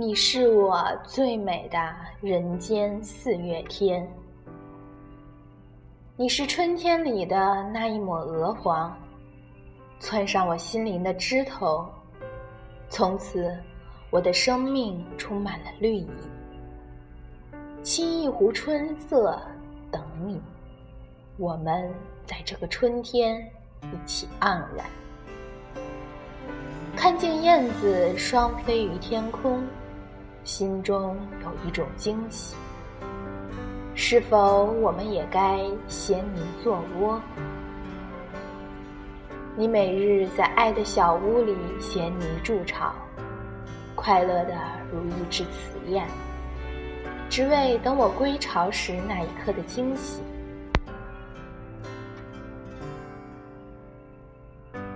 你是我最美的人间四月天，你是春天里的那一抹鹅黄，窜上我心灵的枝头，从此我的生命充满了绿意。沏一壶春色，等你，我们在这个春天一起盎然。看见燕子双飞于天空，心中有一种惊喜。是否我们也该衔泥作窝？你每日在爱的小屋里衔泥筑巢，快乐的如一只雌燕。只为等我归巢时那一刻的惊喜。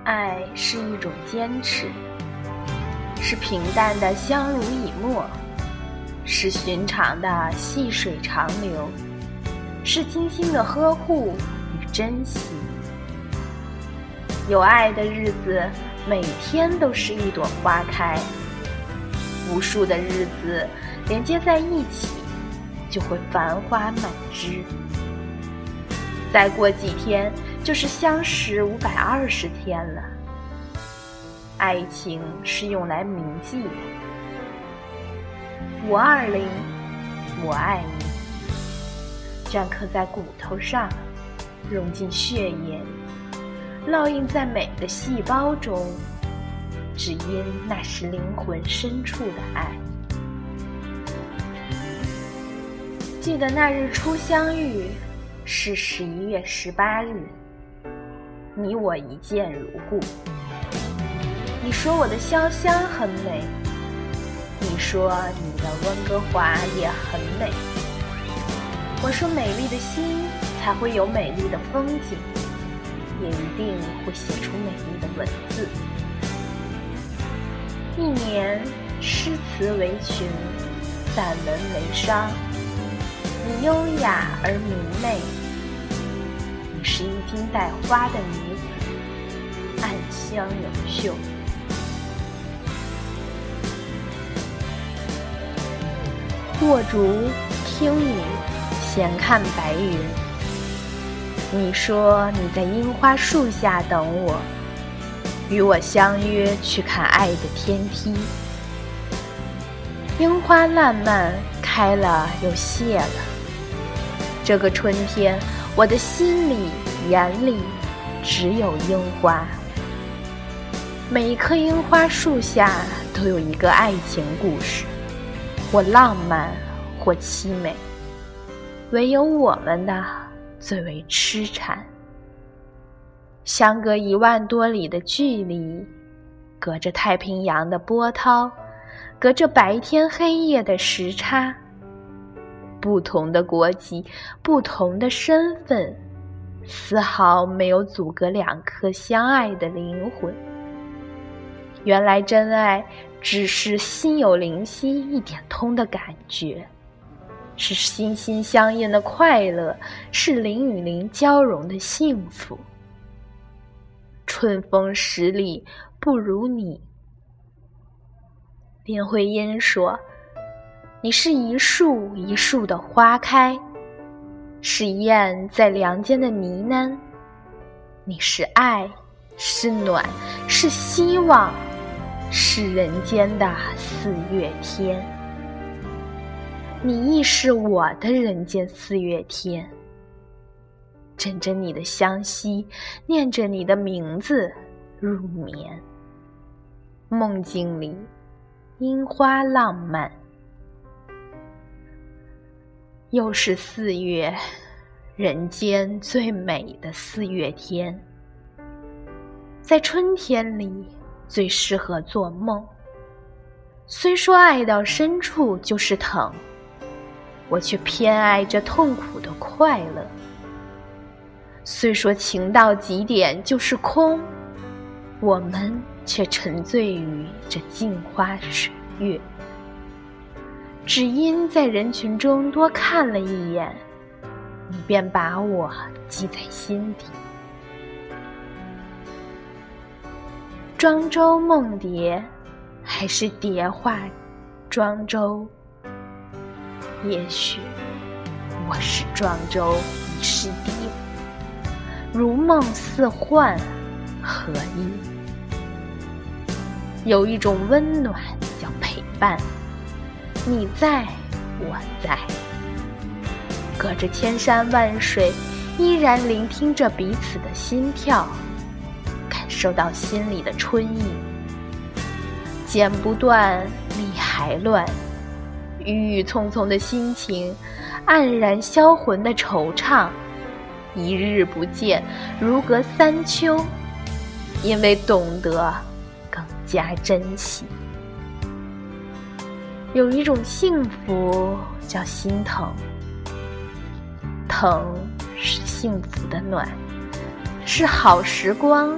爱是一种坚持，是平淡的相濡以沫，是寻常的细水长流，是精心的呵护与珍惜。有爱的日子，每天都是一朵花开，无数的日子连接在一起。就会繁花满枝。再过几天就是相识五百二十天了。爱情是用来铭记的。五二零，我爱你，镌刻在骨头上，融进血液，烙印在每个细胞中，只因那是灵魂深处的爱。记得那日初相遇，是十一月十八日。你我一见如故。你说我的潇湘很美，你说你的温哥华也很美。我说美丽的心才会有美丽的风景，也一定会写出美丽的文字。一年，诗词为群，散文为商。你优雅而明媚，你是一襟带花的女子，暗香盈袖。过竹听雨，闲看白云。你说你在樱花树下等我，与我相约去看爱的天梯。樱花烂漫，开了又谢了。这个春天，我的心里、眼里只有樱花。每一棵樱花树下都有一个爱情故事，或浪漫，或凄美。唯有我们的最为痴缠。相隔一万多里的距离，隔着太平洋的波涛，隔着白天黑夜的时差。不同的国籍，不同的身份，丝毫没有阻隔两颗相爱的灵魂。原来真爱只是心有灵犀一点通的感觉，是心心相印的快乐，是灵与灵交融的幸福。春风十里不如你，林徽因说。你是一树一树的花开，是燕在梁间的呢喃。你是爱，是暖，是希望，是人间的四月天。你亦是我的人间四月天。枕着你的香息，念着你的名字入眠。梦境里，樱花浪漫。又是四月，人间最美的四月天。在春天里，最适合做梦。虽说爱到深处就是疼，我却偏爱这痛苦的快乐。虽说情到极点就是空，我们却沉醉于这镜花水月。只因在人群中多看了一眼，你便把我记在心底。庄周梦蝶，还是蝶化庄周。也许我是庄周，你是蝶，如梦似幻，何意？有一种温暖叫陪伴，你在，我在，隔着千山万水，依然聆听着彼此的心跳，受到心里的春意。剪不断，理还乱。郁郁葱葱的心情，黯然销魂的惆怅，一日不见，如隔三秋。因为懂得，更加珍惜。有一种幸福叫心疼，疼是幸福的暖，是好时光，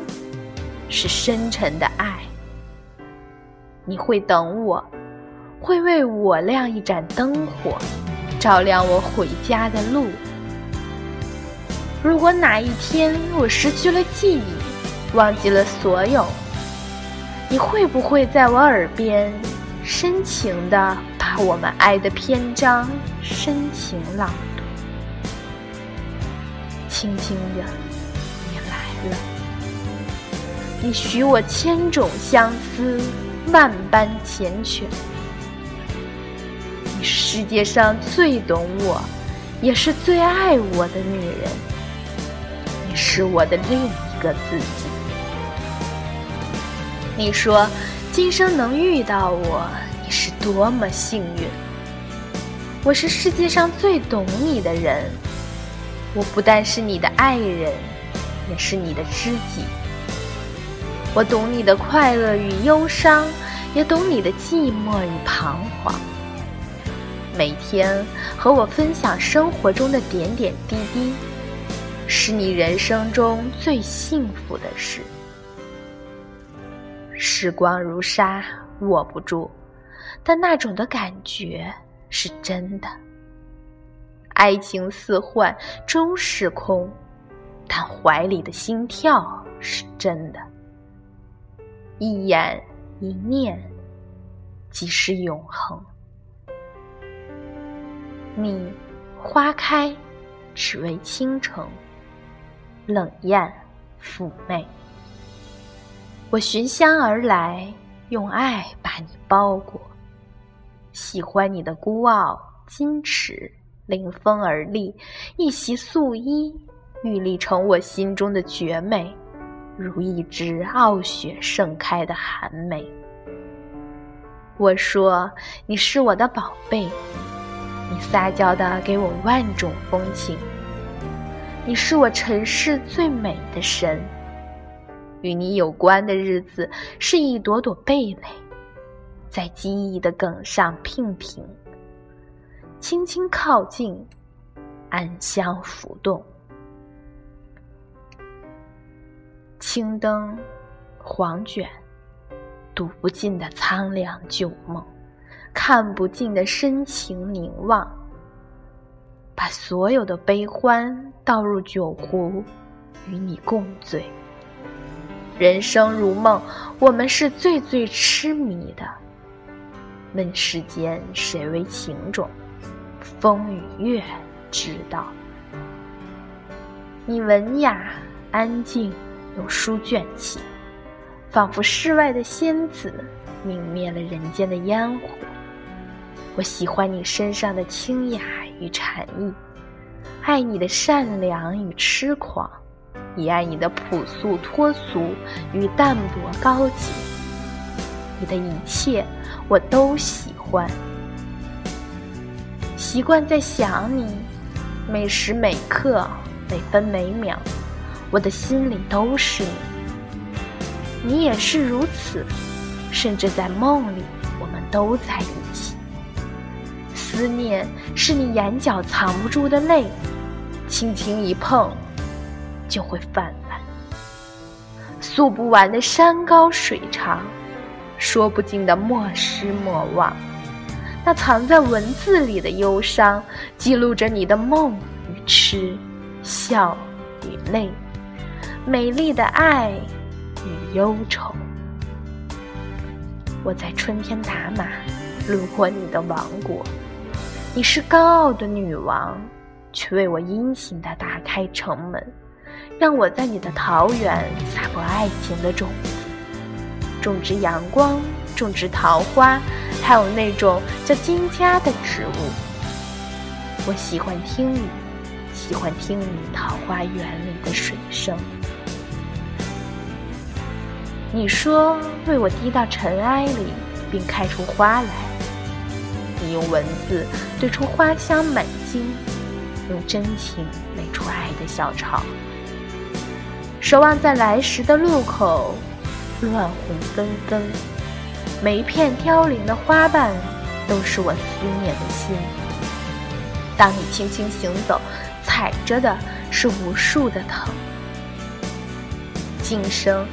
是深沉的爱。你会等我。会为我亮一盏灯火，照亮我回家的路。如果哪一天我失去了记忆，忘记了所有，你会不会在我耳边深情的把我们爱的篇章深情朗读？轻轻的，你来了，你许我千种相思，万般缱绻。你是世界上最懂我，也是最爱我的女人。你是我的另一个自己。你说，今生能遇到我，你是多么幸运。我是世界上最懂你的人。我不但是你的爱人，也是你的知己。我懂你的快乐与忧伤，也懂你的寂寞与彷徨。每天和我分享生活中的点点滴滴，是你人生中最幸福的事。时光如沙，握不住，但那种的感觉是真的。爱情似幻，终是空，但怀里的心跳是真的。一眼一念，即是永恒。你，花开，只为倾城；冷艳，妩媚。我寻香而来，用爱把你包裹。喜欢你的孤傲、矜持，临风而立，一袭素衣，玉立成我心中的绝美，如一只傲雪盛开的寒梅。我说，你是我的宝贝。你撒娇的给我万种风情，你是我尘世最美的神。与你有关的日子是一朵朵蓓蕾，在记忆的梗上娉婷，轻轻靠近，暗香浮动。青灯，黄卷，读不尽的苍凉旧梦。看不尽的深情凝望，把所有的悲欢倒入酒壶，与你共醉。人生如梦，我们是最最痴迷的。问世间谁为情种？风与月知道。你文雅安静，有书卷气，仿佛世外的仙子，泯灭了人间的烟火。我喜欢你身上的清雅与禅意，爱你的善良与痴狂，也爱你的朴素脱俗与淡泊高洁。你的一切我都喜欢，习惯在想你，每时每刻、每分每秒，我的心里都是你。你也是如此，甚至在梦里，我们都在一起。思念是你眼角藏不住的泪，轻轻一碰，就会泛滥。诉不完的山高水长，说不尽的莫失莫忘。那藏在文字里的忧伤，记录着你的梦与痴，笑与泪，美丽的爱与忧愁。我在春天打马。路过你的王国。你是高傲的女王，却为我殷勤地打开城门，让我在你的桃园撒播爱情的种子，种植阳光，种植桃花，还有那种叫金家的植物。我喜欢听你，喜欢听你桃花源里的水声。你说为我滴到尘埃里，并开出花来。你用文字对出花香满襟，用真情美出爱的小巢。守望在来时的路口，乱红纷纷，每一片凋零的花瓣，都是我思念的心。当你轻轻行走，踩着的是无数的藤。今生，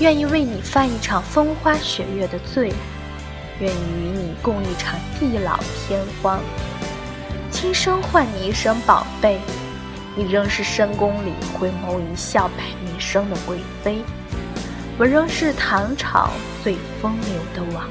愿意为你犯一场风花雪月的罪，愿意与你共一场地老天荒。轻声唤你一声宝贝，你仍是深宫里回眸一笑百媚生的贵妃，我仍是唐朝最风流的王。